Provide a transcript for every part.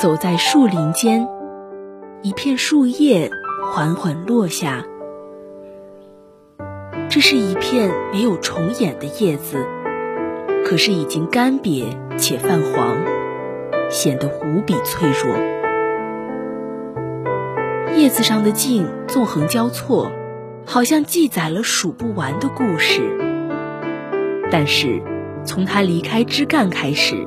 走在树林间，一片树叶缓缓落下。这是一片没有重眼的叶子，可是已经干瘪且泛黄，显得无比脆弱。叶子上的茎纵横交错，好像记载了数不完的故事。但是，从它离开枝干开始，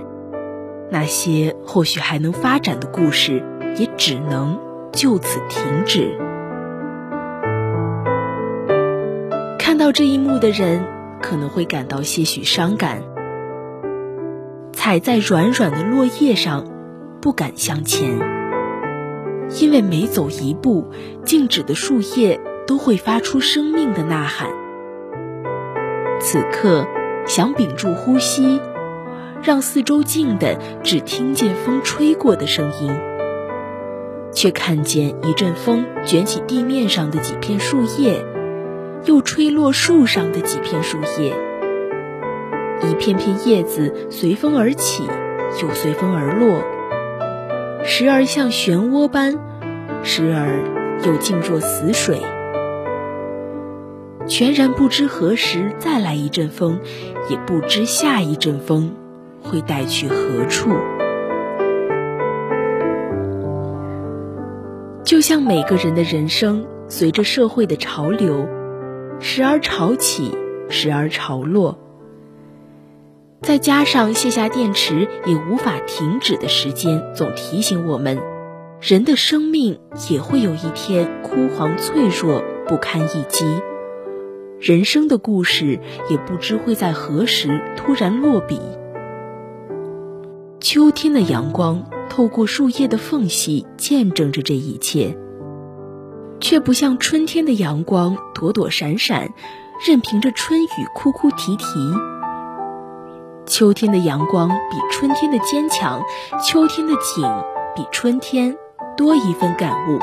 那些或许还能发展的故事，也只能就此停止。看到这一幕的人可能会感到些许伤感，踩在软软的落叶上，不敢向前，因为每走一步，静止的树叶都会发出生命的呐喊。此刻想屏住呼吸，让四周静的只听见风吹过的声音，却看见一阵风卷起地面上的几片树叶。又吹落树上的几片树叶，一片片叶子随风而起，又随风而落，时而像漩涡般，时而又静若死水。全然不知何时再来一阵风，也不知下一阵风会带去何处。就像每个人的人生，随着社会的潮流。时而潮起，时而潮落。再加上卸下电池也无法停止的时间，总提醒我们，人的生命也会有一天枯黄脆弱、不堪一击。人生的故事也不知会在何时突然落笔。秋天的阳光透过树叶的缝隙，见证着这一切。却不像春天的阳光躲躲闪闪，任凭着春雨哭哭啼啼。秋天的阳光比春天的坚强，秋天的景比春天多一份感悟。